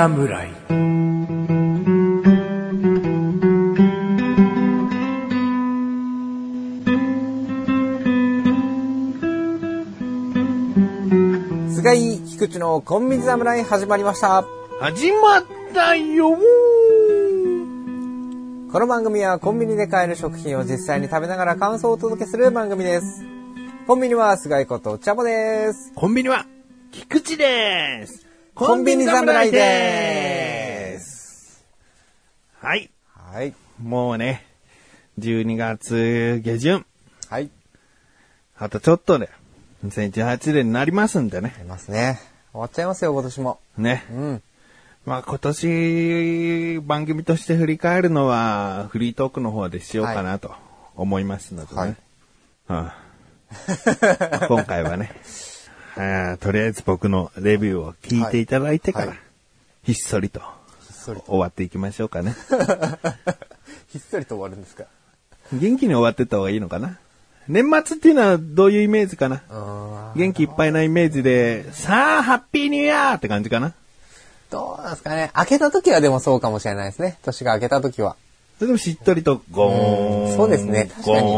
侍菅井菊池のコンビニ侍始まりました。始まったよこの番組はコンビニで買える食品を実際に食べながら感想をお届けする番組です。コンビニは菅井ことチャボです。コンビニは、菊池です。コンビニ侍です。はい。はい。もうね、12月下旬、はい。あとちょっとで、2018年になりますんでね。ありますね。終わっちゃいますよ、今年も。ね。うん。まあ今年、番組として振り返るのは、フリートークの方でしようかなと思いますのでね。はいうん今回はね、とりあえず僕のレビューを聞いていただいてから、はいはいひっそりと。終わっていきましょうかね。ひっそりと終わるんですか？元気に終わってった方がいいのかな？年末っていうのはどういうイメージかな？元気いっぱいなイメージで、さあ、ハッピーニューイヤーって感じかな？どうなんですかね？開けた時はでもそうかもしれないですね。年が明けた時は。それでもしっとりとゴーン。うんそうですね確かにゴ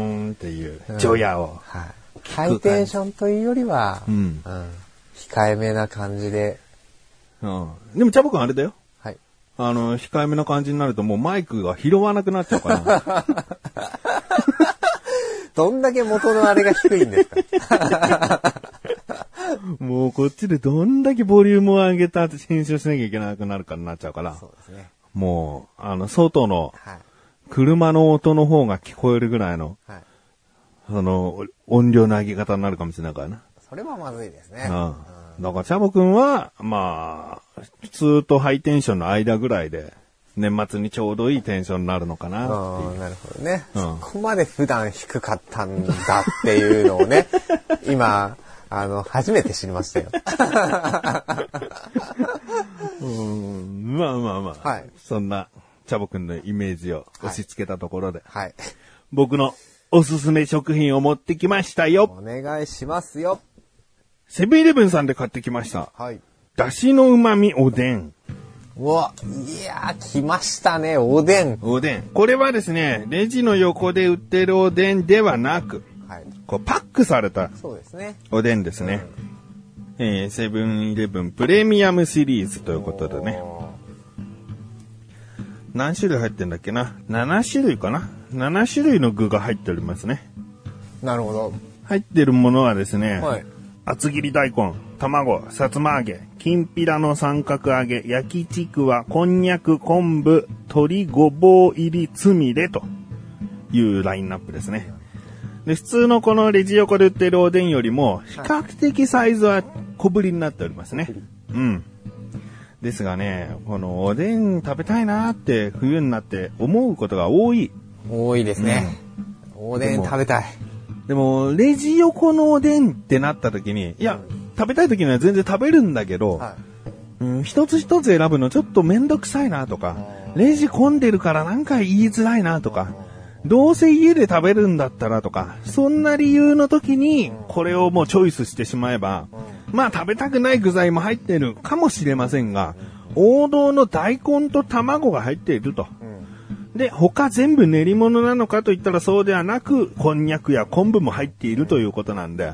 ーンっていう、除夜を。はい。ハイテンションというよりは、うん控えめな感じで、うん。でも、チャボくんあれだよ。はい。あの、控えめな感じになるともうマイクが拾わなくなっちゃうから。どんだけ元のあれが低いんですか もうこっちでどんだけボリュームを上げたって編集しなきゃいけなくなるからなっちゃうから。そうですね。もう、あの、外のはい。車の音の方が聞こえるぐらいの、はい。その、音量の上げ方になるかもしれないからな。それはまずいですね。うん。だから、チャボくんは、まあ、普通とハイテンションの間ぐらいで、年末にちょうどいいテンションになるのかなってなるほどね、うんそこまで普段低かったんだっていうのをね、今、あの、初めて知りましたよ。うんまあまあまあ。はいそんな、チャボくんのイメージを押し付けたところで、はい。僕のおすすめ食品を持ってきましたよ。お願いしますよ。セブンイレブンさんで買ってきました。はい。だしの旨味おでん。うわ、いやー、来ましたね、おでん。おでん。これはですね、レジの横で売ってるおでんではなく、はい。こうパックされたそうですね。おでんですね。えーセブンイレブンプレミアムシリーズということでね。お何種類入ってんだっけな ?7 種類かな ?7 種類の具が入っておりますね。ーなるほど。入ってるものはですね、はい。厚切り大根、卵、さつま揚げ、きんぴらの三角揚げ、焼きちくわ、こんにゃく、昆布、鶏ごぼう入りつみれというラインナップですね。で、普通のこのレジ横で売ってるおでんよりも、比較的サイズは小ぶりになっておりますね。うん。ですがね、このおでん食べたいなって冬になって思うことが多い。多いですね。おでん食べたい。でも、レジ横のおでんってなった時に、いや、食べたい時には全然食べるんだけど、はうん、一つ一つ選ぶのちょっとめんどくさいなとか、レジ混んでるからなんか言いづらいなとか、どうせ家で食べるんだったらとか、そんな理由の時に、これをもうチョイスしてしまえば、まあ食べたくない具材も入ってるかもしれませんが、王道の大根と卵が入っていると。で、他全部練り物なのかといったらそうではなく、こんにゃくや昆布も入っているということなんで、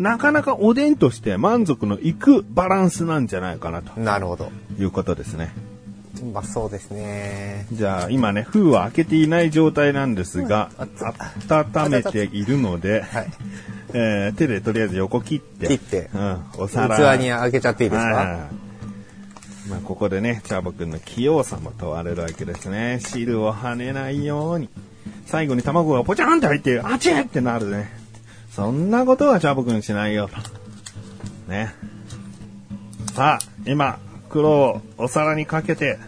なかなかおでんとして満足のいくバランスなんじゃないかなとい。なるほど。いうことですね。うまそうですね。じゃあ今ね、封は開けていない状態なんですが、温めているので、はい。えー手でとりあえず横切って、切ってうん、お皿器にあげちゃっていいですか？まあ、ここでね、チャボくんの器用さも問われるわけですね。汁を跳ねないように。最後に卵がポチャンって入って、あちっってなるね。そんなことはチャボくんしないよ。ね。さあ、今、袋をお皿にかけて、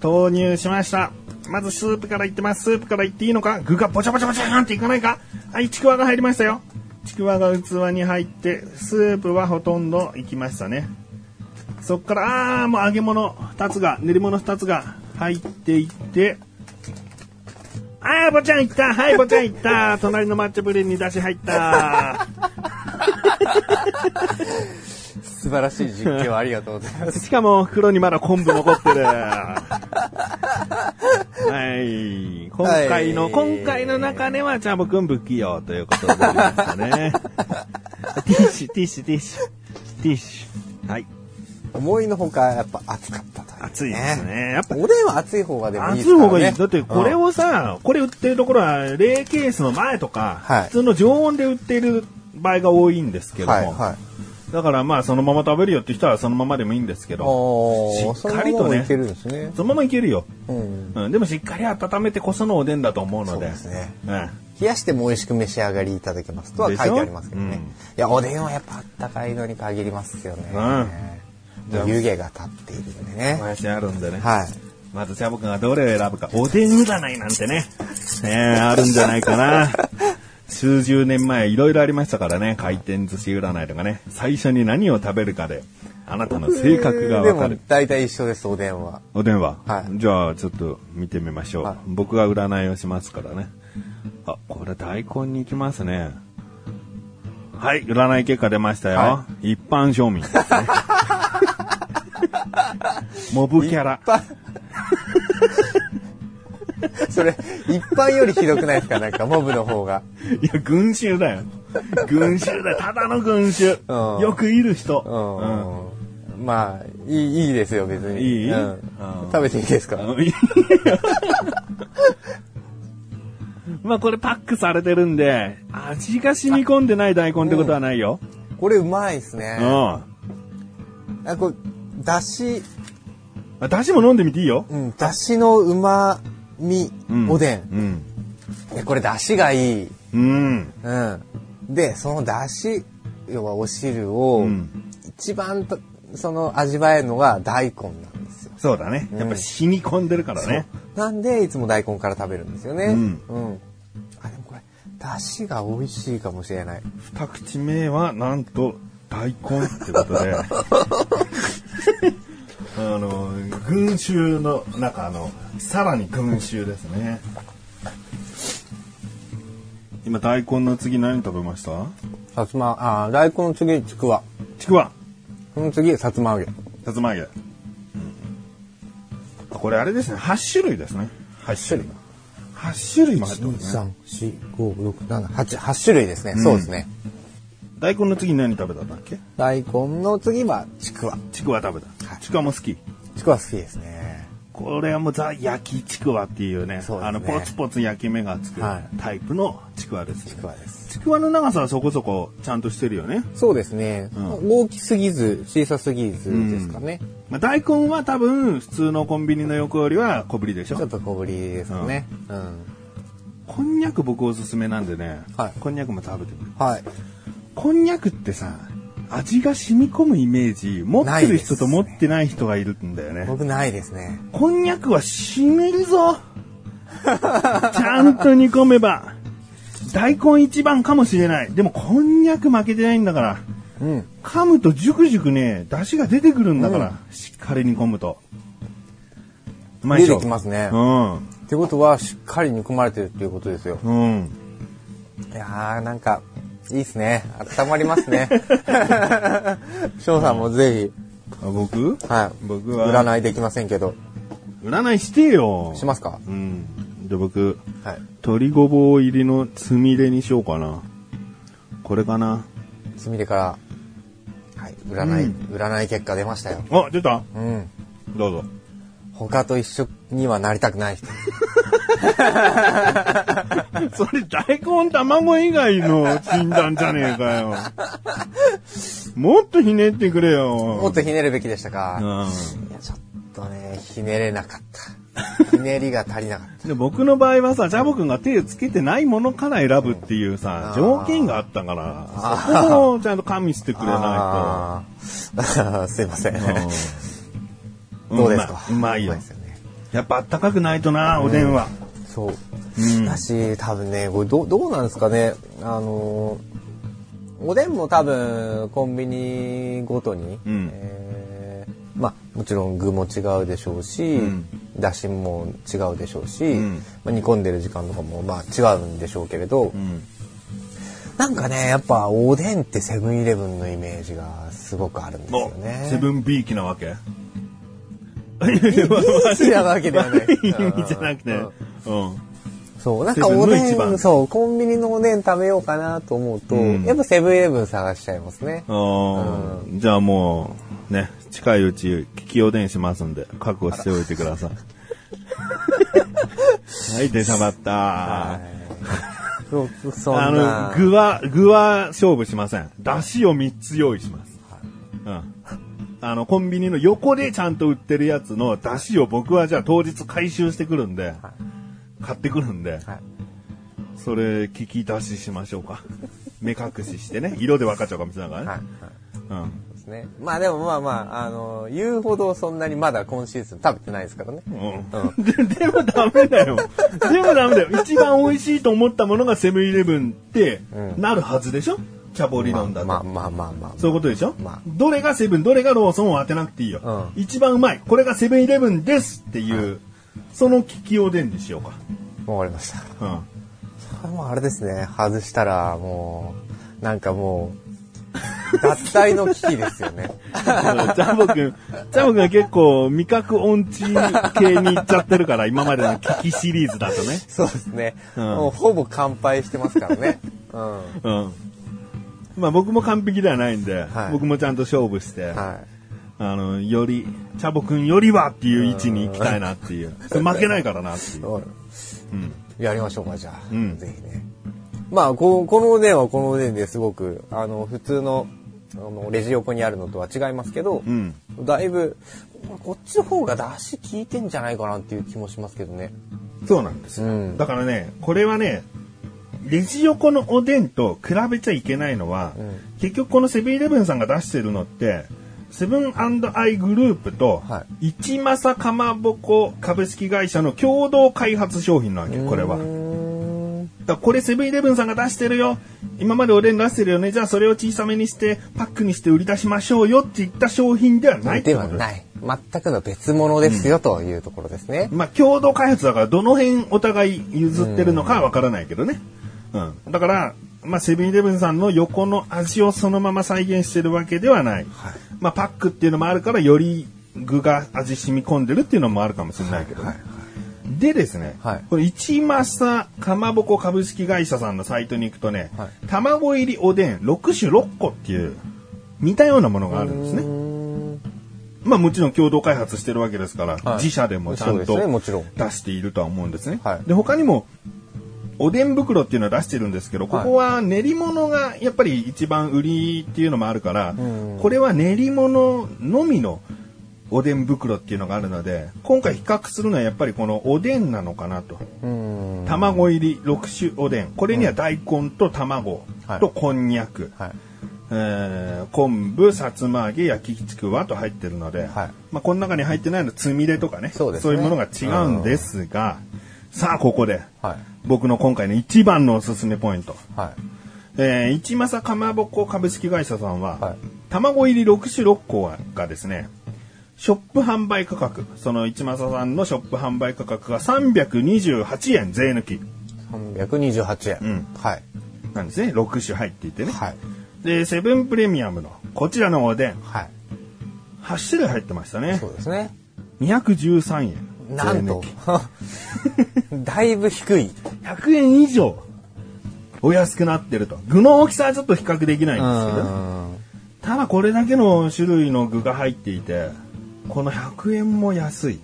投入しました。まずスープからいってます。スープからいっていいのか？具がポチャポチャポチャーンっていかないか？はい、ちくわが入りましたよ。ちくわが器に入って、スープはほとんどいきましたね。そっから、あー、もう揚げ物2つが、練り物2つが入っていって、あー、ぼちゃんいったはい、ぼちゃんいった 隣の抹茶ブレンに出し入った素 素晴らしい実況ありがとうございます。しかも袋にまだ昆布残ってる。はい。今回の、はい今回の中ではチャボくん不器用ということになりましたね。ティッシュ、ティッシュ、ティッシュ、ティッシュ。はい。思いのほかやっぱ暑かったという、暑いですね。やっぱおでんは暑い方がでもいいで暑いすからね。方がいい。だってこれうんをさ、これ売ってるところは冷ケースの前とか、はい普通の常温で売っている場合が多いんですけども、はいはい。だからまあそのまま食べるよって人はそのままでもいいんですけど、しっかりとねそのままいけるんですね。そのままいけるよ。うん。うん、でもしっかり温めてこそのおでんだと思うので。そうですね。うん冷やしても美味しく召し上がりいただけますとは書いてありますけどね。でしょいや、おでんはやっぱあったかいのに限りますよね。うん湯気が立っているのでね。もやしあるんでね。はい。まずチャボくんがどれを選ぶか。おでん占いなんてね。ねあるんじゃないかな。数十年前いろいろありましたからね。回転寿司占いとかね。最初に何を食べるかで、あなたの性格がわかる。大体一緒です、おでんは。おでんは、はいじゃあちょっと見てみましょう。はい僕が占いをしますからね。あ、これ大根に行きますね。はい、占い結果出ましたよ。は一般庶民ですね。モブキャラ。それ、一般よりひどくないですか？なんか、モブの方が。いや、群衆だよ。群衆だよ。ただの群衆。うんよくいる人。うん。まあ、いい、いいですよ、別に。いい？うんうん食べていいですか？まあこれパックされてるんで、味が染み込んでない大根ってことはないよ。これうまいですね。うん。あ、これ、だし、あだしも飲んでみていいよ。うん、だしのうまみ、うんおでん。うん。いやこれ、だしがいい。うん。うん。で、そのだし、要はお汁をうん、一番と、その味わえるのが大根なんですよ。そうだね。やっぱ染み込んでるからね。なんで、いつも大根から食べるんですよね。うんうん。あ、でもこれ、だしが美味しいかもしれない。二口目はなんと大根ってことで。あの、群衆の中の、さらに群衆ですね。今大根の次何食べました？さつま、あ、大根の次、ちくわ。ちくわ。その次、さつま揚げ。さつま揚げ。あこれあれですね。8種類ですね。8種類。8種類も入ってますね。3、4、5、6、7、8、8種類ですね。そうですね。大根の次何食べたんだっけ？大根の次は、ちくわ。ちくわ食べた。ちくわも好き。ちくわ好きですね。これはもうザ焼きちくわっていうね、そうねあのポツポツ焼き目がつくはいタイプのちくわです、ちくわです。ちくわの長さはそこそこちゃんとしてるよね。そうですね。う大きすぎず、小さすぎずですかね。まあ、大根は多分普通のコンビニの横よりは小ぶりでしょちょっ。と小ぶりですかね。うん。こんにゃく僕おすすめなんでね、はいこんにゃくも食べてみる。はい。こんにゃくってさ、味が染み込むイメージ、持ってる人と持ってない人がいるんだよね。僕ないですね。こんにゃくは染みるぞ ちゃんと煮込めば。大根一番かもしれない。でもこんにゃく負けてないんだから。うん。噛むとジュクジュクね、出汁が出てくるんだから。しっかり煮込むと。うまい出てきますね。ってことは、しっかり煮込まれてるっていうことですよ。うん。うん。いやー、なんか、いいっすね。温まりますね。翔さんもぜあ僕？ひ、はい。僕は、占いできませんけど、占いしてよ。しますか？うん。じゃあ僕、はい。鶏ごぼう入りのつみれにしようかな。これかな？つみれから、はい。占い、うん占い結果出ましたよ。あ、出たうん。どうぞ。他と一緒にはなりたくない人。それ大根卵以外の診断じゃねえかよ。もっとひねってくれよ。もっとひねるべきでしたか。ういや、ちょっとね、ひねれなかった。ひねりが足りなかっん。で僕の場合はさ、ジャボ君が手をつけてないものから選ぶっていうさ、条件があったから、そこをちゃんと加味してくた。れなあー すいません。いと。んどうですか？うまいうまいよですよね。やっぱあったかくないとな、おでんは。そう。うんだし、多分ね、これどうどうなんですかね。あのーおでんも多分コンビニごとに、うんえーまあもちろん具も違うでしょうし、うんだしも違うでしょうし、うんまあ、煮込んでる時間とかもまあ違うんでしょうけれど、うん。なんかね、やっぱおでんってセブンイレブンのイメージがすごくあるんですよおね。セブンビーキなわけ？ビーキなわけではない。意味じゃなくて。うんうん。そう、なんかおでん、そう、コンビニのおでん食べようかなと思うと、うんやっぱセブンイレブン探しちゃいますね。あーじゃあもう、ね、近いうち、聞きおでんしますんで、覚悟しておいてください。はい、出しゃばった。そうそあんなの、。具は、具は勝負しません。出汁を3つ用意します。うん。あの、コンビニの横でちゃんと売ってるやつの出汁を僕はじゃあ当日回収してくるんで、買ってくるんで、はいそれ聞き出ししましょうか。目隠ししてね、色で分かっちゃうかもしれないからね。はい。うん。ですね。まあでもまあまあ、あの、言うほどそんなにまだ今シーズン食べてないですからね。うんで でもダメだよ。でもダメだよ。一番美味しいと思ったものがセブンイレブンってうんなるはずでしょ？チャボ理まあ論だと。まあまあまあまあ。そういうことでしょ、まあどれがセブン、どれがローソンを当てなくていいよ。うん一番うまい。これがセブンイレブンですっていう、その聞きおでんにしようか。わかりました。うん。これもうあれですね、外したらもう、なんかもう、脱退の危機ですよね。ジャボくん、ジャボくんは結構味覚音痴系に行っちゃってるから、今までの聞きシリーズだとね。そうですね。うんもうほぼ乾杯してますからね。うん。うん。まあ僕も完璧ではないんで、はい僕もちゃんと勝負して、はあの、より、チャボくんよりはっていう位置に行きたいなっていう。負けないからなっていう。い。うん。やりましょうか、じゃあ。うんぜひね。まあ、ここのおでんはこのおでんですごく、あの、普通の、あの、レジ横にあるのとは違いますけど、うん。だいぶ、こっちの方が出汁効いてんじゃないかなっていう気もしますけどね。そうなんですよ。うんだからね、これはね、レジ横のおでんと比べちゃいけないのは、うん結局このセブンイレブンさんが出してるのって、セブンアイグループとは、一政かまぼこ株式会社の共同開発商品なわけ、これは。だこれセブンイレブンさんが出してるよ。今までおでん出してるよね。じゃあそれを小さめにして、パックにして売り出しましょうよって言った商品ではないで。はない。全くの別物ですよ、というところですね。まあ、共同開発だから、どの辺お互い譲ってるのかはわからないけどね。うん。だから、まあ、セブンイレブンさんの横の味をそのまま再現してるわけではない。はい。まあ、パックっていうのもあるから、より具が味染み込んでるっていうのもあるかもしれないけど。ね。はいでですね、はい。これ一政かまぼこ株式会社さんのサイトに行くとね、はい。卵入りおでん6種6個っていう似たようなものがあるんですね。まあもちろん共同開発してるわけですから、はい。自社でもちゃんと出しているとは思うんですね。はい。で、他にも、おでん袋っていうのは出してるんですけど、ここは練り物がやっぱり一番売りっていうのもあるから、んこれは練り物のみのおでん袋っていうのがあるので、今回比較するのはやっぱりこのおでんなのかなと。卵入り6種おでん。これには大根と卵とこんにゃく。はい。えー昆布、さつま揚げ、焼きちくわと入ってるので、はいまあ、この中に入ってないのはつみれとかねそういうものが違うんですが、さあここではい。僕の今回の一番のおすすめポイント、はい。えー、一政かまぼこ株式会社さんは、はい卵入り6種6個がですねショップ販売価格その一政さんのショップ販売価格が328円税抜き328円。うんはい。なんですね6種入っていてね、はい。でセブンプレミアムのこちらのおでんはい。8種類入ってましたねそうですね。213円。なんと。だいぶ低い。100円以上お安くなってると。具の大きさはちょっと比較できないんですけど、うんただこれだけの種類の具が入っていて、この100円も安い。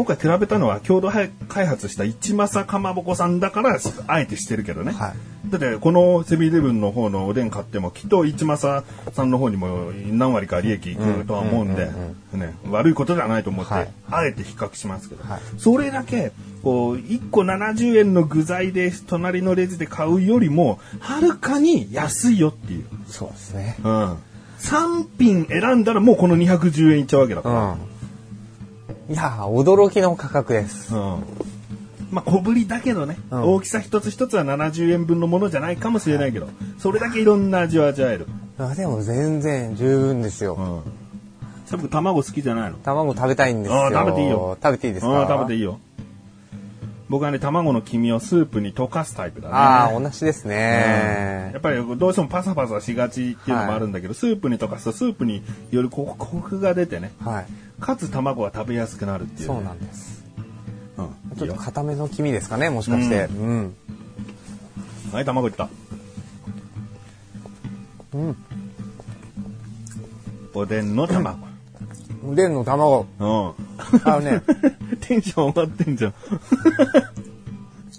今回比べたのは共同開発した一政かまぼこさんだから、あえてしてるけどね。はいだって、このセブンイレブンの方のおでん買っても、きっと一政さんの方にも何割か利益いくとは思うんで、ね、悪いことではないと思って、はいあえて比較しますけど、はいそれだけ、こう、1個70円の具材で隣のレジで買うよりも、はるかに安いよっていう。そうですね。うん。3品選んだらもうこの210円いっちゃうわけだかうん。いやー、驚きの価格です。ら。うん。まあ小ぶりだけどね、うん大きさ一つ一つは70円分のものじゃないかもしれないけど、それだけいろんな味を味わえる。あでも全然十分ですよ。うん。卵好きじゃないの？卵食べたいんですよ。食べていいよ食べていいですか？食べていいよ。僕はね、卵の黄身をスープに溶かすタイプだね。ああ、同じですうんねやっ。ぱりどうしてもパサパサしがちっていうのもあるんだけど、スープに溶かすとスープによりコクが出てね、はい。かつ卵が食べやすくなるっていう、そうなんです。うん。ちょっと固めの黄身ですかね、もしかして。うん。はい、卵いった。うん。おでんの卵。おでんの卵。うん。あのね、テンション上がってんじゃん。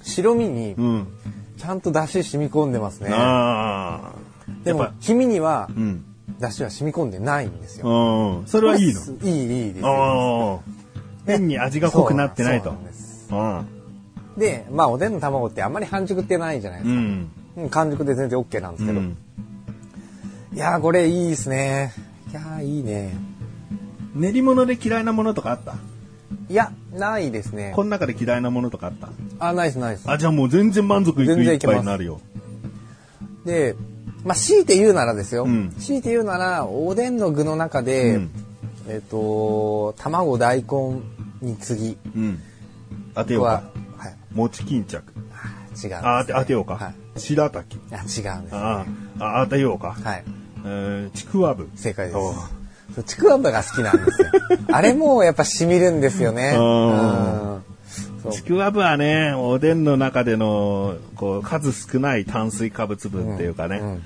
白身にうん。ちゃんと出汁染み込んでますね。でも黄身にはうん。出汁は染み込んでないんですよ。うん。それはいいの？いい、いいですよ。ああ。変に味が濃くなってないとでまあおでんの卵ってあんまり半熟ってないじゃないでうすか。ん。うん、完熟で全然 OK なんですけど。うんいやーこれいいですね。いやーいいね。練り物で嫌いなものとかあった？いや、ないですね。この中で嫌いなものとかあった？あ、ないです、ないです。あ、じゃあもう全然満足いくいっ全然いけますぱいになるよ。で、まあ強いて言うならですよ。うん強いて言うなら、おでんの具の中で、うんえっ、と、卵、大根に次うん。当てようはか。、はい。餅巾着。違うんです、ね。あ、当て当てようか。はい。白滝。いや、違うんです。ああ、当てようか。はい。えーちくわぶ。正解ですちくわぶが好きなんですよ。あれもやっぱ染みるんですよね。ちくわぶはね、おでんの中での、こう、数少ない炭水化物分っていうかね、うん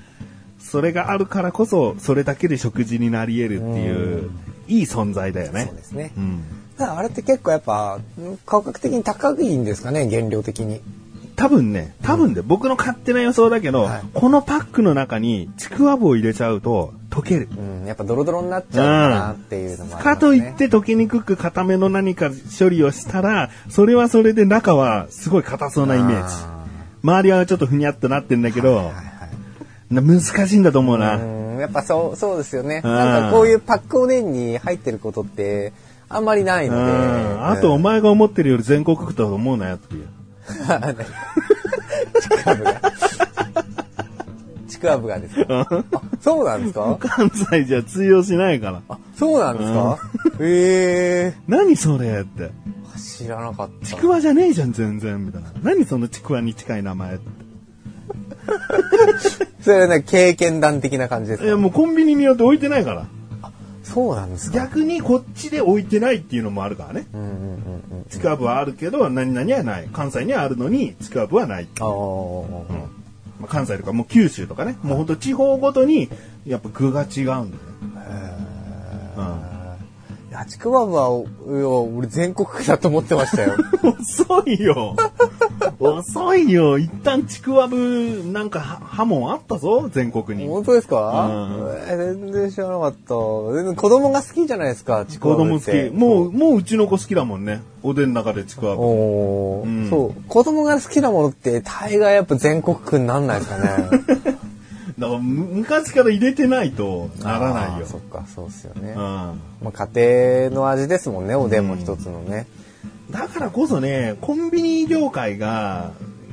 それがあるからこそ、それだけで食事になり得るっていう、いい存在だよね。そうですね。うん。だからあれって結構やっぱ、ん価格的に高いんですかね、原料的に。多分ね、多分で、僕の勝手な予想だけど、はいこのパックの中にちくわぶを入れちゃうと溶ける。うん、やっぱドロドロになっちゃうかなっていうのもありますね。かといって溶けにくく固めの何か処理をしたら、それはそれで中はすごい硬そうなイメージ。あ周りはちょっとふにゃっとなってんだけど、ーはいはいな難しいんだと思うな。うん、やっぱそう、そうですよね。うんなんかこういうパックおでんに入ってることって、あんまりないので。うんあと、お前が思ってるより全国区だと思うなよっていう。ちくわぶが。ちくわぶがですか？あ、そうなんですか？関西じゃ通用しないから。あ、そうなんですか？へえ何それって。ー。知らなかった。ちくわじゃねえじゃん、全然。みたいな。何そのちくわに近い名前って。それはね、経験談的な感じですか？いや、もうコンビニによって置いてないから。そうなんですか？逆にこっちで置いてないっていうのもあるからね。うんうんうんうん。ちくわぶはあるけど、何々はない。関西にはあるのに、ちくわぶはない。ああ、まあ、関西とかもう九州とかね、もうほんと地方ごとに、やっぱ具が違うんだよね。いや、ちくわぶは、いや俺全国区だと思ってましたよ。遅いよ。遅いよ。一旦ちくわぶ、なんかは刃文あったぞ、全国に。本当ですか、うんえー全然知らなかった。子供が好きじゃないですか、ちく子わぶ供好。き。もう、もううちの子好きだもんね。おでんの中でちくわぶ。おーうんそう。子供が好きなものって大概やっぱ全国区になんないですかね。だからむ昔から入れてないとならないよ。そっか、そうっすよね。うん。まあ、家庭の味ですもんね、おでんも一つのね。だからこそね、コンビニ業界が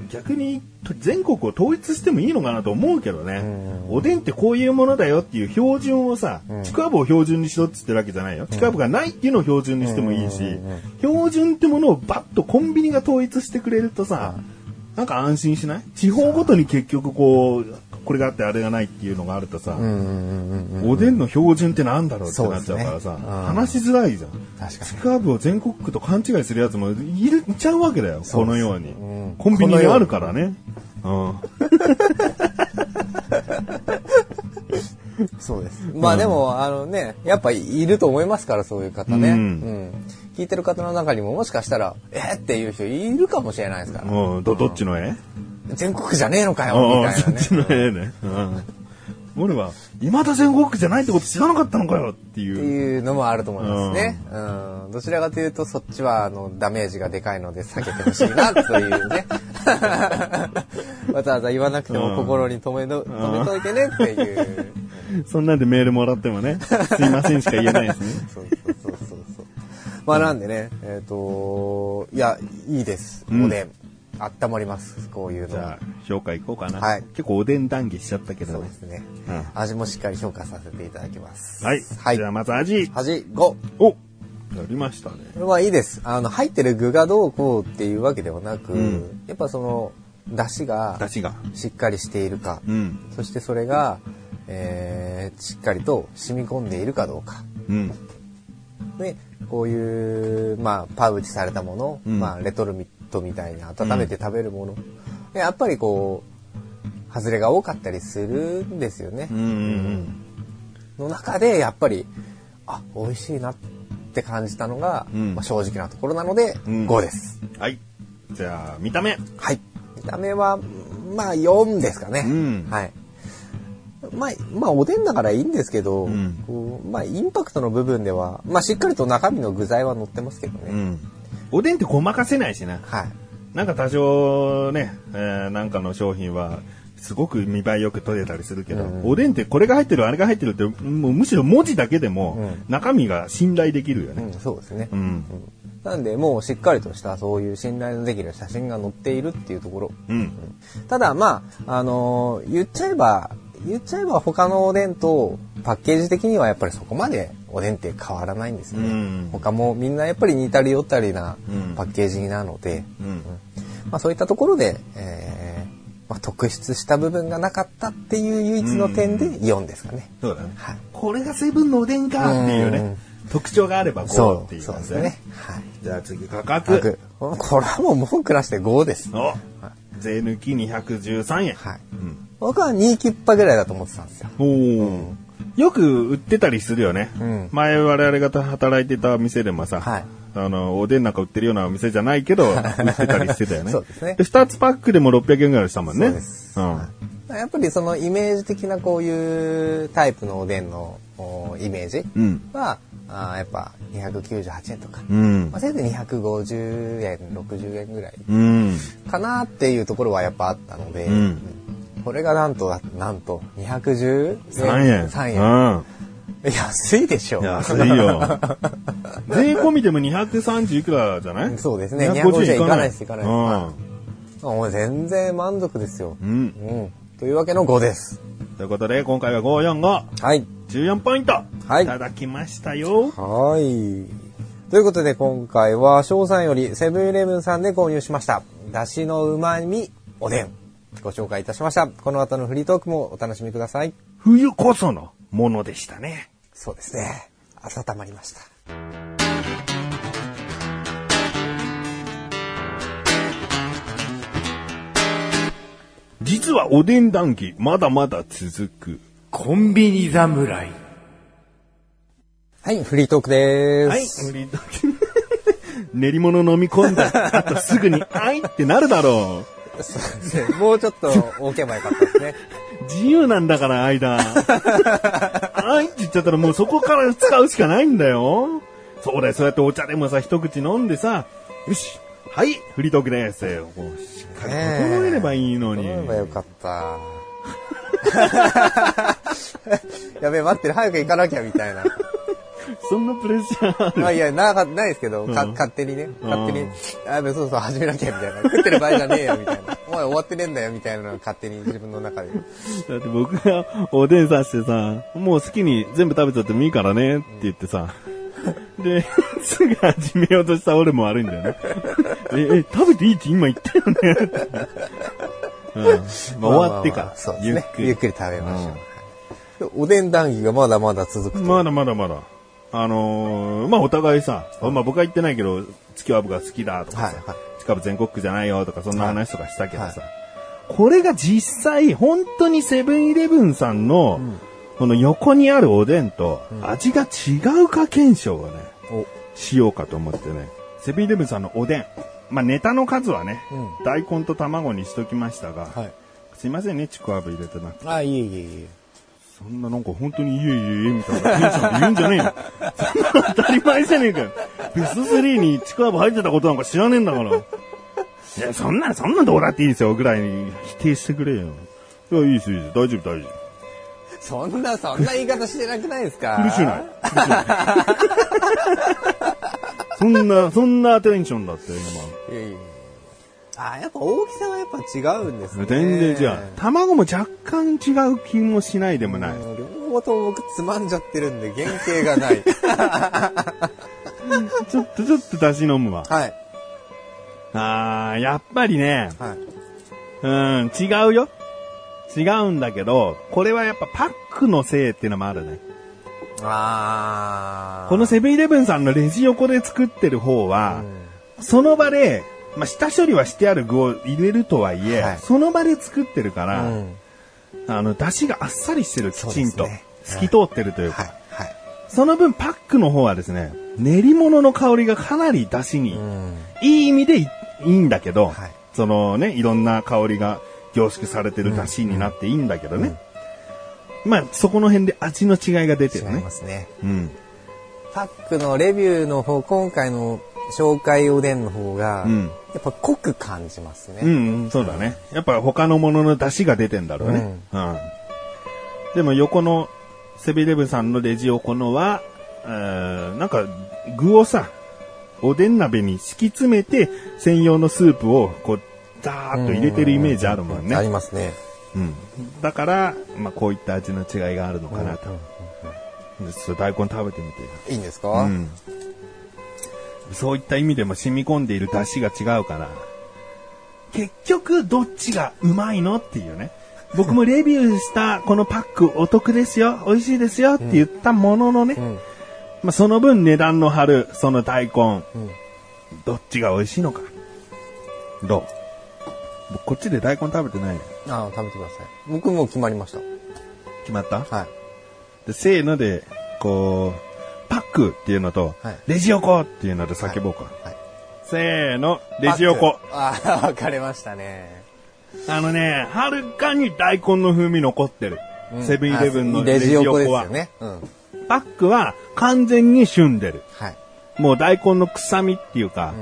逆に全国を統一してもいいのかなと思うけどね。おでんってこういうものだよっていう標準をさ、ちくわぶを標準にしろって言ってるわけじゃないよ。ちくわぶがないっていうのを標準にしてもいいし、標準ってものをバッとコンビニが統一してくれるとさ、なんか安心しない？地方ごとに結局こう、これがあってあれがないっていうのがあるとさ、うんうんうんうん。おでんの標準ってなんだろうってなっちゃうからさ、ねうん話しづらいじゃん。確かちくわぶを全国区と勘違いするやつもいるいちゃうわけだよ、このように。うんコンビニにあるからね。うん。に。そうです。まあでも、あのね、やっぱいると思いますから、そういう方ね。ううんん。聞いてる方の中にももしかしたら、えーっていう人いるかもしれないですから。うん、ど、どっちの絵？全国区じゃねえのかよ、うん、みたいなね。そっちの絵ね。うん。俺は、未だ全国区じゃないってこと知らなかったのかよってっていう。いうのもあると思いますね。うん。どちらかというと、そっちは、あの、ダメージがでかいので避けてほしいな、というね。わざわざ言わなくても心に留めの、留めといてねっていう。そんなんでメールもらってもね、すいませんしか言えないですね。そうそうそうそう。まあなんでね、えっ、と、いや、いいです。うんおでん。温まります、こういうのはじゃ。あ、評価いこうかな。はい結構おでん談義しちゃったけどねそうで。すね。うん味もしっかり評価させていただきます。はい。はいじゃあまず味。味5。おやりましたね。まあいいです。あの、入ってる具がどうこうっていうわけではなく、うんやっぱその、出汁が出汁が。しっかりしているか、うん。そしてそれが、えーしっかりと染み込んでいるかどうか。うん。で、こういう、まあ、パウチされたもの、うんまあ、レトルトみたいに温めて食べるもの、でやっぱりこう、外れが多かったりするんですよね。うんうんの中で、やっぱり、あ、美味しいなって感じたのが、うんまあ、正直なところなので、うん5です。うん。はい。じゃあ、見た目。はい。見た目は、まあ、4ですかね。うんはい。まあ、まあ、おでんだからいいんですけど、うんまあ、インパクトの部分では、まあ、しっかりと中身の具材は乗ってますけどね。うん。おでんってごまかせないしな。はい。なんか多少ね、えーなんかの商品は、すごく見栄えよく取れたりするけど、うんおでんってこれが入ってる、あれが入ってるって、もうむしろ文字だけでも、うん中身が信頼できるよね。うん、そうですね。うん。なんで、もうしっかりとしたそういう信頼のできる写真が載っているっていうところ。うん。ただ、まあ、あのー言っちゃえば、言っちゃえば他のおでんとパッケージ的にはやっぱりそこまでおでんって変わらないんですよね。うん他もみんなやっぱり似たり寄ったりなうんパッケージなので、うん。まあそういったところで、えーまあ、特筆した部分がなかったっていう唯一の点で4ですかね。そうだね。はい。これがセブンのおでんかっていうねうん、特徴があれば5っていうそう感じだねですね。。はい。じゃあ次、価格。これはもう文句なしで5です。お税抜き213円。はい。うん。僕は2キッパぐらいだと思ってたんですよ。おーよく売ってたりするよね。うん前我々が働いてた店でもさ、はいあの、おでんなんか売ってるようなお店じゃないけど、売ってたりしてたよね。そうですね2つパックでも600円ぐらいしたもんね。そうですん。やっぱりそのイメージ的なこういうタイプのおでんのおイメージうん。は、あーやっぱ298円とか、うんまあ、。せいぜい250円、60円ぐらいうん。かなっていうところはやっぱあったので、うんうんこれがなんと、なんと210 3円。3円。うん。安いでしょ。安いよ。税込みでも230いくらじゃない？そうですね250円いかないですいかないですうんもう全然満足ですよ。うん。うん。というわけの5です。ということで、今回は545、はい。14ポイント。はいいただきましたよ。はい。ということで今回は翔さんよりセブンイレブンさんで購入しました。だしのうまみおでん。ご紹介いたしました。この後のフリートークもお楽しみください。冬こそのものでしたね。そうですね。温まりました。実はおでん談義、まだまだ続く。コンビニ侍。はい、フリートークではい、す。無理だ練り物飲み込んだ。あとすぐに、あいってなるだろそうですねもうちょっと置けばよかったですね。う。自由なんだから、間。あいって言っちゃったらもうそこから使うしかないんだよ。そうだよ、そうやってお茶でもさ、一口飲んでさ、よし、はい、フリートークです。もうしっかり整えればいいのに。飲めばよかった。やべえ、待ってる、早く行かなきゃみたいな。そんなプレッシャーある？あいや、なかないですけど、かうん勝手にね、うん勝手に、あそうそう、始めなきゃみたいな。食ってる場合じゃねえよみたいな。お前終わってねえんだよみたいなのが勝手に自分の中で。だって僕がおでんさしてさ、もう好きに全部食べちゃってもいいからねって言ってさ、で、すぐ始めようとした俺も悪いんだよね。え、え、食べていいって今言ったよね？って。うん。まあ、終わってから、まあまあまあそうですね。ゆっくり食べましょう。おでん談義がまだまだ続くと。まだまだまだ。あのーまあお互いさ、まあ僕は言ってないけど、月は僕が好きだとかさ、はいはい。近く全国区じゃないよとかそんな話とかしたけどさ、はこれが実際本当にセブンイレブンさんの、この横にあるおでんと味が違うか検証をね、お。しようかと思ってね、セブンイレブンさんのおでん、まあネタの数はね、う大根と卵にしときましたが、はい。すいませんね、ちくわぶ入れてなくて。あ、いえいえいえ。そんななんか本当にいえいえいえみたいなテンションで言うんじゃねえよ。そんなの当たり前じゃねえかよ。ベスト3にちくわぶ入ってたことなんか知らねえんだから。いや、そんな、そんなどうだっていいですよ、ぐらいに否定してくれよ。いや、いいです、いいです。大丈夫、大丈夫。そんな、そんな言い方してなくないですか？苦しない。苦しないそんな、そんなテンションだって、今。いやいやあ、やっぱ大きさはやっぱ違うんですね。全然違う。卵も若干違う気もしないでもない。うん両方とも僕つまんじゃってるんで原型がない。ちょっとちょっと出汁飲むわ。はい。あー、やっぱりね、はい。うん、違うよ。違うんだけど、これはやっぱパックのせいっていうのもあるね。あー。このセブンイレブンさんのレジ横で作ってる方は、その場で、まあ、下処理はしてある具を入れるとはいえ、はいその場で作ってるから、うん。あの、出汁があっさりしてる、きちんと。そうですね透き通ってるというか、はい。はい。その分パックの方はですね、練り物の香りがかなり出汁に、うん。いい意味でいいいんだけど、はいそのね、いろんな香りが凝縮されてる出汁になっていいんだけどね。まあ、そこの辺で味の違いが出て違いるねま。すね。うん。パックのレビューの方、今回の紹介おでんの方が、うんやっぱ濃く感じますね。うん、うん、そうだね。やっぱ他のものの出汁が出てんだろうね。うん。でも横のセブンイレブンさんのレジ横のは、えーなんか具をさ、おでん鍋に敷き詰めて専用のスープをこう、ザーッと入れてるイメージあるもんね。ありますね。うん。だから、まあこういった味の違いがあるのかなと。ちょっと大根食べてみてよ。いいんですか、うん。そういった意味でも染み込んでいる出汁が違うから、結局どっちがうまいのっていうね。僕もレビューしたこのパックお得ですよ、美味しいですよって言ったもののね、んまあその分値段の張るその大根、うんどっちが美味しいのか。どう？僕こっちで大根食べてないよ。ああ、食べてください。僕もう決まりまし決まったた？はい。で、せーので、こう、クっていうのと、はいレジ横っていうので叫ぼうか。はい。せーの、レジ横。ああ、分かれましたね。あのね、はるかに大根の風味残ってる。セブンイレブンのあレジ横は。ですよね。うん。パックは完全に旬でる。はい。もう大根の臭みっていうか、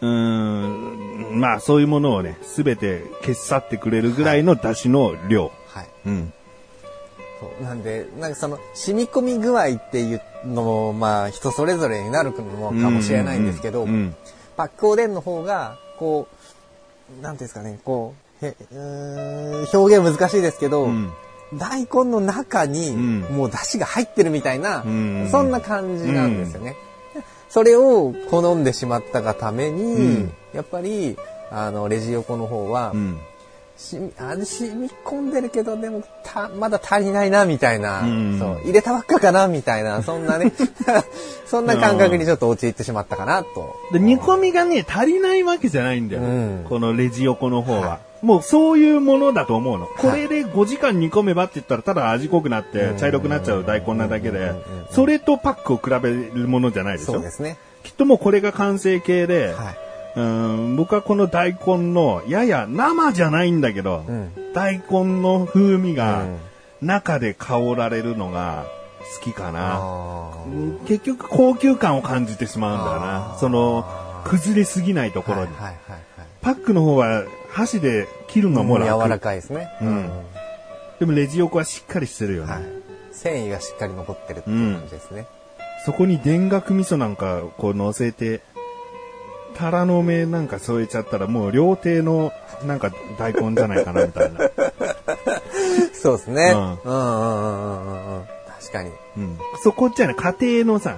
うーん、まあそういうものをね、すべて消し去ってくれるぐらいの出汁の量。はい。うん。そうなんで、なんかその、染み込み具合っていうのも、まあ、人それぞれになるのかもしれないんですけど、うんうんパックおでんの方が、こう、なんていうんですかね、こう、へう表現難しいですけど、うん。大根の中に、ん。もう出汁が入ってるみたいな、ん。そんな感じなんですよね。それを好んでしまったがために、うん。やっぱり、あの、レジ横の方は、うん。しみ味染み込んでるけど、でも、た、まだ足りないな、みたいな、うんそう、入れたばっかかな、みたいな、そんなね、そんな感覚にちょっと陥ってしまったかな、と。で、煮込みがね、足りないわけじゃないんだよ。うんこのレジ横の方は。もうそういうものだと思うの。これで5時間煮込めばって言ったら、ただ味濃くなって茶色くなっちゃう大根なだけで、それとパックを比べるものじゃないでしょ？そうですね。きっともうこれが完成形で、はい。うん僕はこの大根の、やや生じゃないんだけど、うん大根の風味がうん中で香られるのが好きかな。結局高級感を感じてしまうんだよあな。ーその、崩れすぎないところに。はいはいはいパックの方は箸で切るのもはい。楽。柔らかいですね。うんでもレジ横はしっかりしてるよね。はい。繊維がしっかり残ってるっていう感じですね。そこに田楽味噌なんかこう乗せて、タラの芽なんか添えちゃったらもう料亭のなんか大根じゃないかなみたいな。そうですね。ううんんうんうんうんうんうん。確かに。うん、そこっちはね、家庭のさ、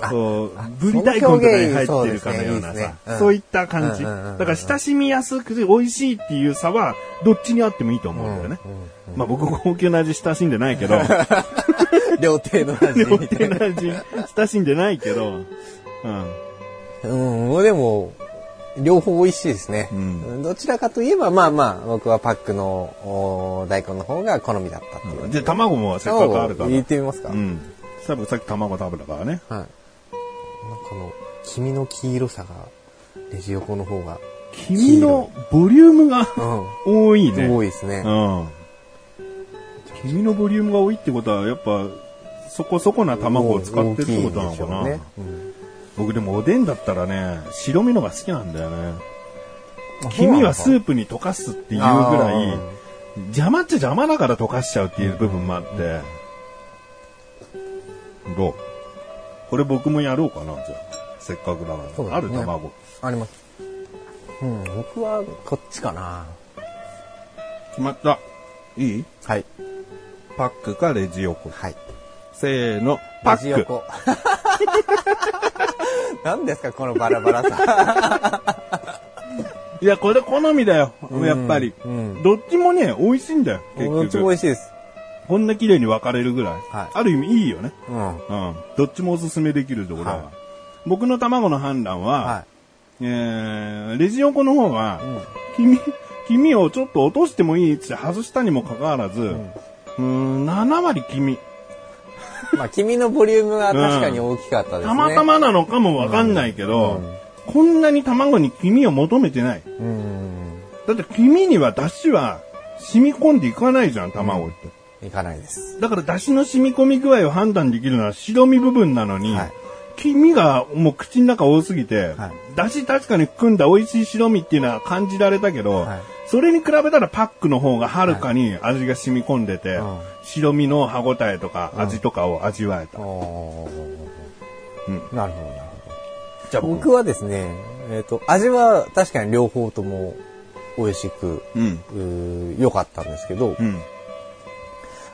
あこうあ、ぶり大根とかに入ってるかのようなさ、うんそういった感じ。だから親しみやすくて美味しいっていう差は、どっちにあってもいいと思うんだよね。まあ僕高級な味親しんでないけど、料亭の味料。亭の味親しんでないけど、うん。うん、でも、両方美味しいですね。うんどちらかといえば、まあまあ、僕はパックのお大根の方が好みだったっていう。じゃあ卵もせっかくあるから。言ってみますか、うん。さっき卵食べたからね。はい。なんかこの、黄身の黄色さが、レジ横の方が、黄身のボリュームがうん。多いね。多いですね。うん。黄身のボリュームが多いってことは、やっぱ、そこそこな卵を使ってるってことなのかな。ねうん僕でもおでんだったらね、白身のが好きなんだよね。あ黄身はスープに溶かすっていうぐらいあ、邪魔っちゃ邪魔だから溶かしちゃうっていう部分もあって。どう？これ僕もやろうかな、じゃあ。せっかくだから。ねる卵。あります。うん、僕はこっちかな。決まった。いい？はい。パックかレジ横。はい。せーの、パック。レジ横。何ですか、このバラバラさ。いや、これ好みだよ。やっぱり。うんどっちもね、美味しいんだよ。どっち結局。も美味しいです。こんな綺麗に分かれるぐらい。はいある意味いいよね。うん。うん。どっちもおすすめできるところは。はい僕の卵の判断は、はえー、レジ横の方は、黄身、黄身をちょっと落としてもいいって外したにもかかわらず、うーん、7割黄身。い。まあ、黄身のボリュームが確かに大きかったですね。たまたまなのかもわかんないけど、こんなに卵に黄身を求めてない。うん。だって黄身には出汁は染み込んでいかないじゃん、卵って。いかないです。だから出汁の染み込み具合を判断できるのは白身部分なのに、はい黄身がもう口の中多すぎて、はい出汁確かに含んだ美味しい白身っていうのは感じられたけど、はいそれに比べたらパックの方がはるかに味が染み込んでて、うん白身の歯ごたえとか味とかを味わえた。なるほど、なるほど。じゃあ僕はですね、えっ、と、味は確かに両方とも美味しく、うん。うー良かったんですけど、うん。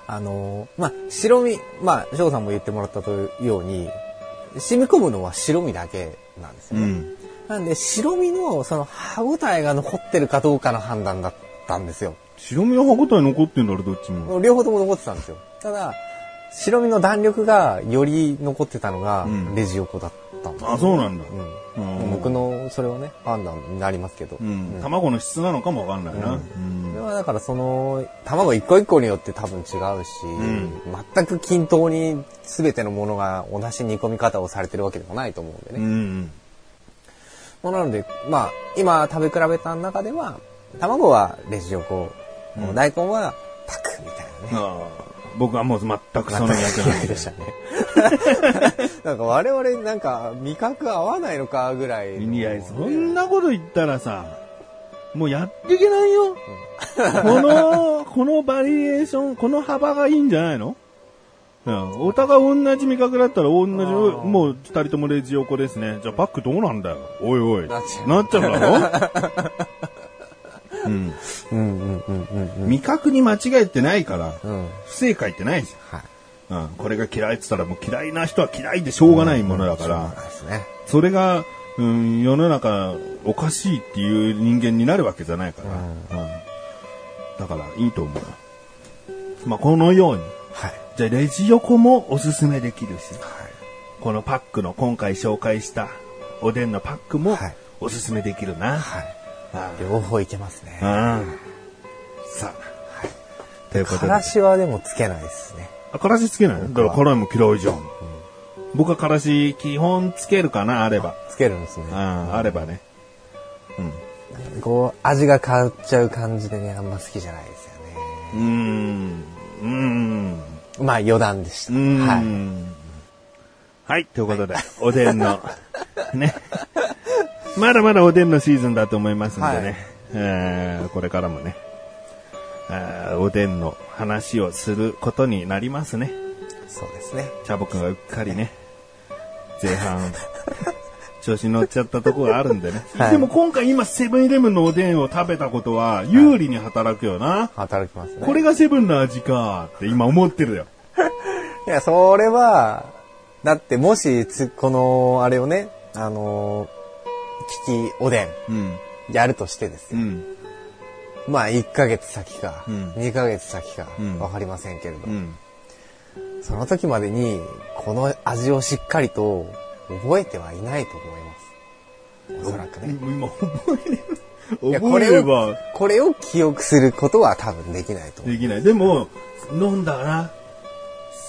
あのーまあ、白身、まあ、翔さんも言ってもらったというように、染み込むのは白身だけなんですよね。うん。なんで、白身のその歯ごたえが残ってるかどうかの判断だったんですよ。白身の歯ごたえ残ってんだろ、どっちも。両方とも残ってたんですよ。ただ、白身の弾力がより残ってたのがうんレジ横だったんです、あ、そうなんだ。うんうん僕のそれはね判断になりますけど、うん。卵の質なのかもわかんないな。ううんそれはだからその卵一個一個によって多分違うし、ん全く均等に全てのものが同じ煮込み方をされてるわけでもないと思うんでうね、ん。まあなのでまあ今食べ比べた中では卵はレジ横、大根はパクみたいなねああ僕はもう全くその役なんででしたね。なんか我々なんか味覚合わないのかぐらいの。いや、そんなこと言ったらさ、もうやっていけないよ。この、このバリエーション、この幅がいいんじゃないの？うん。お互い同じ味覚だったら同じ、ーもう二人ともレジ横ですね。じゃあパックどうなんだよ。おいおい。なっちゃうなっちゃうだろ？うん。うんうんうんうんうん。味覚に間違えてないから、うん。不正解ってないじはい。ゃん。うん。これが嫌いって言ったらもう嫌いな人は嫌いでしょうがないものだから、そうなんですね。それが、うん、世の中おかしいっていう人間になるわけじゃないから。うんだからいいと思う。まあ、このように、はい。じゃあレジ横もおすすめできるし、はい。このパックの今回紹介したおでんのパックもはいおすすめできるな。はい。あ両方いけますね。あさあ、ということで。からしはでもつけないですね。あ、からしつけないだから辛いも嫌いじゃん。僕はからし基本つけるかな、あれば。つけるんですね。ああ、あればね。うん。こう、味が変わっちゃう感じでね、あんま好きじゃないですよね。うーん。うーん。まあ余談でした。はい。はい。ということで、おでんの、ね。まだまだおでんのシーズンだと思いますんでね。はいえーこれからもね、あーおでんの話をすることになりますね。そうですね。チャボくんがうっかりね、前半、調子に乗っちゃったところがあるんでね。はいでも今回今セブンイレブンのおでんを食べたことは有利に働くよな。働きますね。これがセブンの味かって今思ってるよ。いや、それは、だってもしつ、この、あれをね、あのー、利きおでん、うん。やるとしてですよ。うん。まあ、1ヶ月先か、うん2ヶ月先かうん、わかりませんけれど、うん。その時までに、この味をしっかりと覚えてはいないと思います。おそらくね。今覚えれいやば、覚えればこれを、これを記憶することは多分できないと思う。できない。でも、飲んだな。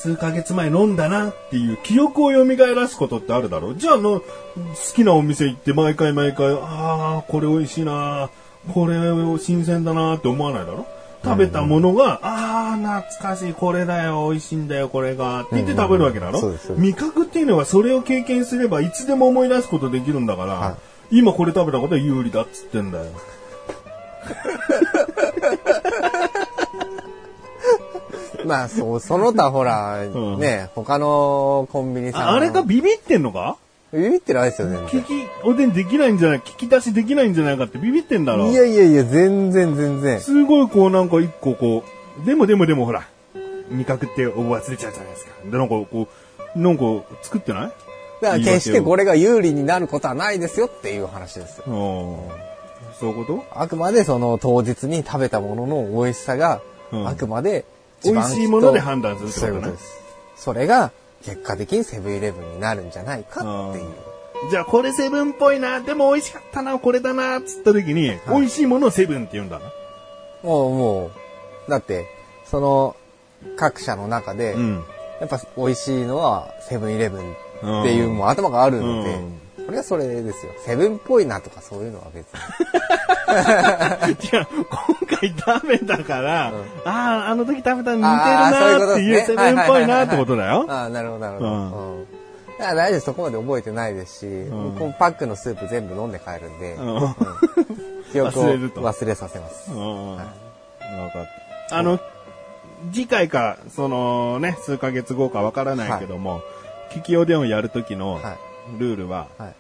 数ヶ月前飲んだなっていう記憶を蘇らすことってあるだろうじゃあの、好きなお店行って毎回毎回、ああ、これ美味しいな。これ新鮮だなって思わないだろ食べたものが、ああ、懐かしい、これだよ、美味しいんだよ、これが、って言って食べるわけだろ、そうですそうです。味覚っていうのはそれを経験すればいつでも思い出すことできるんだから、は今これ食べたことは有利だっつってんだよ。まあ、そう、その他ほら、ん。ね、他のコンビニさん。ああれがビビってんのか？ビビってないですよ、全然。聞き、おでんできないんじゃない聞き出しできないんじゃないかってビビってんだろいやいやいや、全然全然。すごいこうなんか一個こう、でもでもでもほら、味覚って忘れちゃうじゃないですか。で、なんかこう、なんか作ってない？だから決してこれが有利になることはないですよっていう話ですよ。そういうこと？あくまでその当日に食べたものの美味しさが、うんあくまで美味しいもので判断するってことねそういうことです。それが結果的にセブンイレブンになるんじゃないかっていう。じゃあこれセブンっぽいな、でも美味しかったな、これだな、つった時に、美味しいものをセブンって言うんだな。もうもう、だって、その各社の中で、うん。やっぱ美味しいのはセブンイレブンっていうもう頭があるので、これはそれですよ。セブンっぽいなとかそういうのは別に。今回食べたから、ああ、あの時食べたの似てるなっていうセブンっぽいなってことだよ。ああ、なるほど、なるほど。ううんん。だから大丈夫。そこまで覚えてないですし、んこのパックのスープ全部飲んで帰るんで、うん 記憶を忘れさせます。うん。わかった。あの、次回か、そのね、数ヶ月後かわからないけども、聞きおでんをやる時のはいルールは、はい。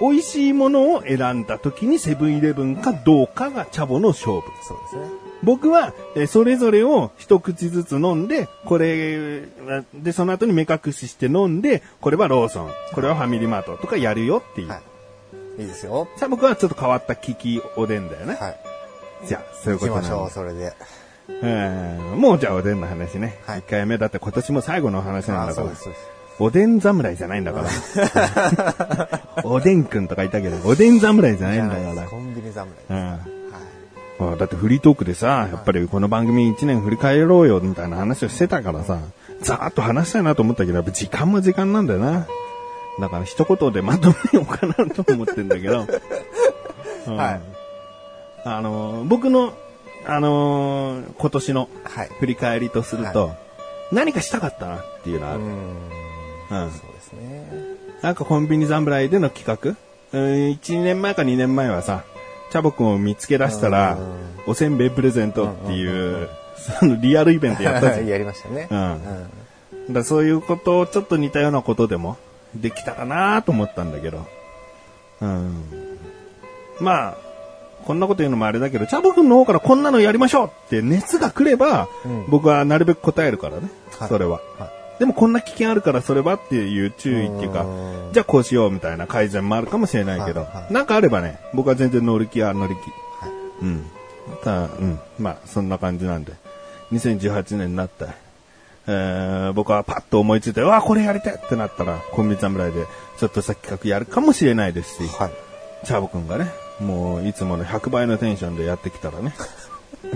美味しいものを選んだ時にセブンイレブンかどうかがチャボの勝負。そうですね。僕は、えーそれぞれを一口ずつ飲んで、これ、で、その後に目隠しして飲んで、これはローソン、これはファミリーマートとかやるよっていう。はい。いいですよ。さあ僕はちょっと変わった利きおでんだよね。はい。じゃあ、そういうことなんで行きましょう、それで。えーもうじゃあおでんの話ね。一、はい回目だって今年も最後の話なんあだからそうです。そうです。おでん侍じゃないんだから。おでんくんとか言ったけど、おでん侍じゃないんだから。コンビニ侍です。うんはい。あだってフリートークでさ、やっぱりこの番組1年振り返ろうよみたいな話をしてたからさ、ざーっと話したいなと思ったけど、やっぱ時間も時間なんだよな。だから一言でまとめようかなと思ってんだけど。う んはい。あのー、僕の、あのー今年のはい。振り返りとすると、は何かしたかったなっていうのはある。そうですね。なんかコンビニ侍での企画、うん、1年前か2年前はさ、チャボくんを見つけ出したら、おせんべいプレゼントっていう、そのリアルイベントやったじゃん。やりましたね。うんうん。だそういうことをちょっと似たようなことでもできたらなと思ったんだけど。うん。まあ、こんなこと言うのもあれだけど、チャボくんの方からこんなのやりましょうって熱が来れば、うん僕はなるべく答えるからね。はいそれは。はでもこんな危険あるからそれはっていう注意っていうかうん、じゃあこうしようみたいな改善もあるかもしれないけど、はいはいなんかあればね、僕は全然乗り気は乗り気。はい。うん。ただ、うん。まあ、そんな感じなんで。2018年になった。えー、僕はパッと思いついて、うわ、これやりたいってなったら、コンビニ侍でちょっとした企画やるかもしれないですし、はい。チャボくんがね、もういつもの100倍のテンションでやってきたらね、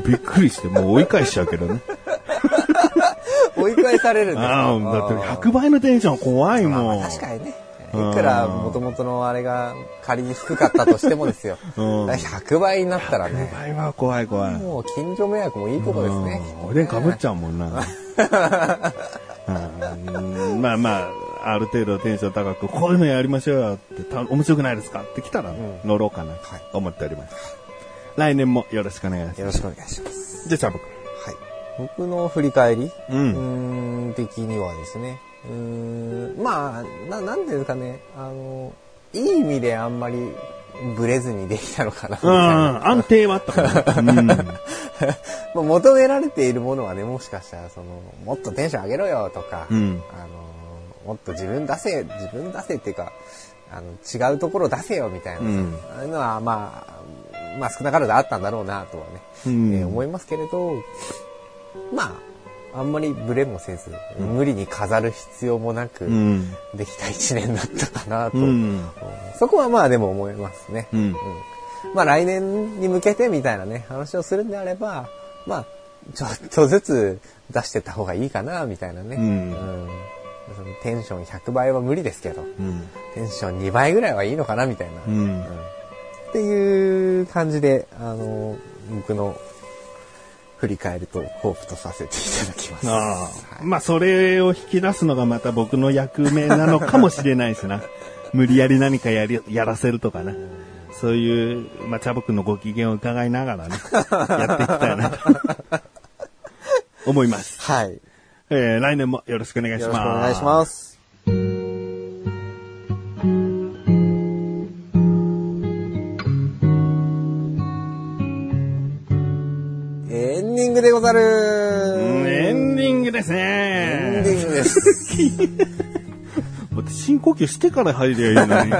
びっくりして、もう追い返しちゃうけどね。追い返されるんですかああ、だって100倍のテンション怖いまあもん。まあ確かにね。いうんくら元々のあれが仮に低かったとしてもですよ。うんだから100倍になったらね100、倍は怖い怖い。もう近所迷惑もいいとこですね。うんおでんかぶっちゃうもんな。うんまあまあ、ある程度テンション高く、こういうのやりましょうよって、た面白くないですかって来たら、乗ろうかなとはい思っております。来年もよろしくお願いします。よろしくお願いします。じゃあ、チャボくん。はい。僕の振り返りう。うん的にはですね。うーん、まあ、な、なんていうんですかね。あの、いい意味であんまりブレずにできたのかな、みたういな。ん、安定はあったかな。うん。まあ求められているものはね、もしかしたら、その、もっとテンション上げろよとか、うんあの、もっと自分出せ、自分出せっていうか、あの、違うところ出せよみたいなさ、うんああいうのは、まあ、まあ少なからずあったんだろうなとはね、うんえー思いますけれど、まあ、あんまりブレもせず、無理に飾る必要もなく、うん。できた一年だったかなと、うんうんそこはまあでも思いますね。うんまあ来年に向けてみたいなね、話をするんであれば、まあ、ちょっとずつ出してった方がいいかな、みたいなね。うんそのテンション100倍は無理ですけど、うん。テンション2倍ぐらいはいいのかな、みたいな。うん。っていう感じで、あの、僕の振り返るとホープとさせていただきます。ああ。まあ、それを引き出すのがまた僕の役目なのかもしれないしな。無理やり何かやり、やらせるとかね。そういう、まあ、チャボくんのご機嫌を伺いながらね、やっていきたいなと思います。はい。えー、来年もよろしくお願いします。よろしくお願いします。グでござるうんエンディングですエンデね。ィングです。って深呼吸してから入りゃいいのに。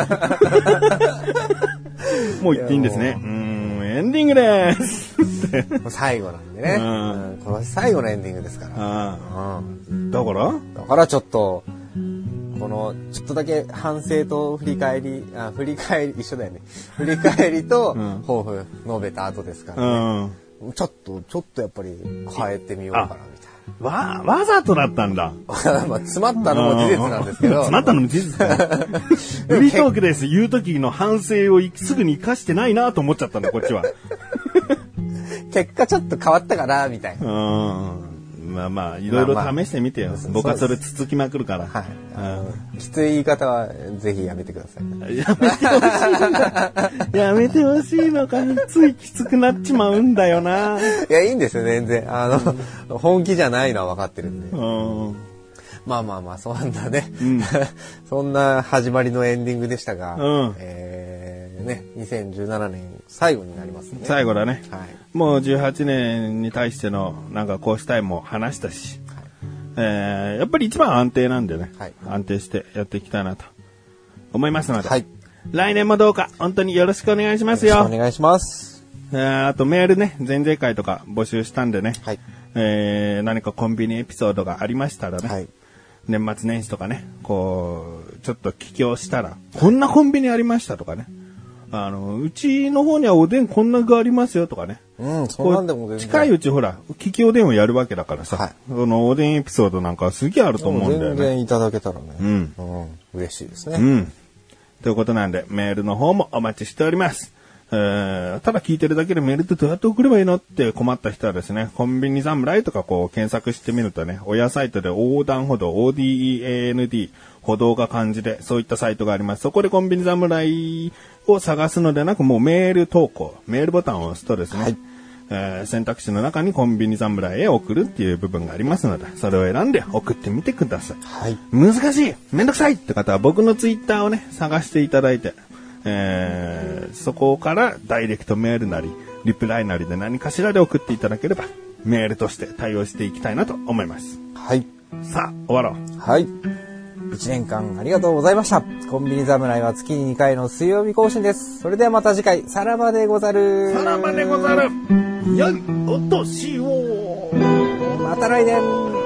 もう言っていいんですね。うーん、エンディングです。もう最後なんでね。うんうんこの最後のエンディングですから。あうんあだから？だからちょっと、この、ちょっとだけ反省と振り返り、あ、振り返り、一緒だよね。振り返りとん抱負述べた後ですかうらね。ん。ちょっと、ちょっとやっぱり変えてみようかな、みわ、わざとだったんだ。たいな。まあ、詰まったのも事実なんですけど。詰まったのも事実だ。フリートークです。言う時の反省をすぐに活かしてないなと思っちゃったんだ、こっちは。結果ちょっと変わったかな、みたいな。うん。まあまあ、いろいろ試してみてよ。まあまあ僕はそれつつきまくるから。はい。あの、きつい言い方はぜひやめてください。やめてほしいんだ。やめてほしいのか、ついきつくなっちまうんだよな。いや、いいんですよ、全然。あの、本気じゃないのは分かってるんで。うん。まあまあまあ、そんなね、ん そんな始まりのエンディングでしたが、うんえー、ね、2017年最後になりますね。最後だね。はい。もう18年に対してのなんかこうしたいも話したし、えーやっぱり一番安定なんでね、はい安定してやっていきたいなと思いますので、はい。来年もどうか本当によろしくお願いしますよ。よろしくお願いします。えーあとメールね、前々回とか募集したんでね、はい。えー何かコンビニエピソードがありましたらね、はい。年末年始とかね、こう、ちょっと帰郷したら、こんなコンビニありましたとかね、あの、うちの方にはおでんこんな具ありますよとかね、うん、そんなんでも全然。近いうちほら、聞きおでんをやるわけだからさ、はいそのおでんエピソードなんかすげえあると思うんだよね。全然いただけたらね。うん。うん。嬉しいですね。うん。ということなんで、メールの方もお待ちしております。えー、ただ聞いてるだけでメールってどうやって送ればいいのって困った人はですね、コンビニ侍とかこう検索してみるとね、親サイトで横断歩道、ODEAND、歩道が漢字で、そういったサイトがあります。そこでコンビニ侍を探すのではなく、もうメール投稿、メールボタンを押すとですね、はいえー選択肢の中にコンビニ侍へ送るっていう部分がありますので、それを選んで送ってみてください。はい。難しいめんどくさいって方は僕のツイッターをね、探していただいて、えーそこからダイレクトメールなり、リプライなりで何かしらで送っていただければ、メールとして対応していきたいなと思います。はい。さあ、終わろう。はい。1年間ありがとうございました。コンビニ侍は月に2回の水曜日更新です。それではまた次回、さらばでござる。さらばでござる。良いお年を。また来年。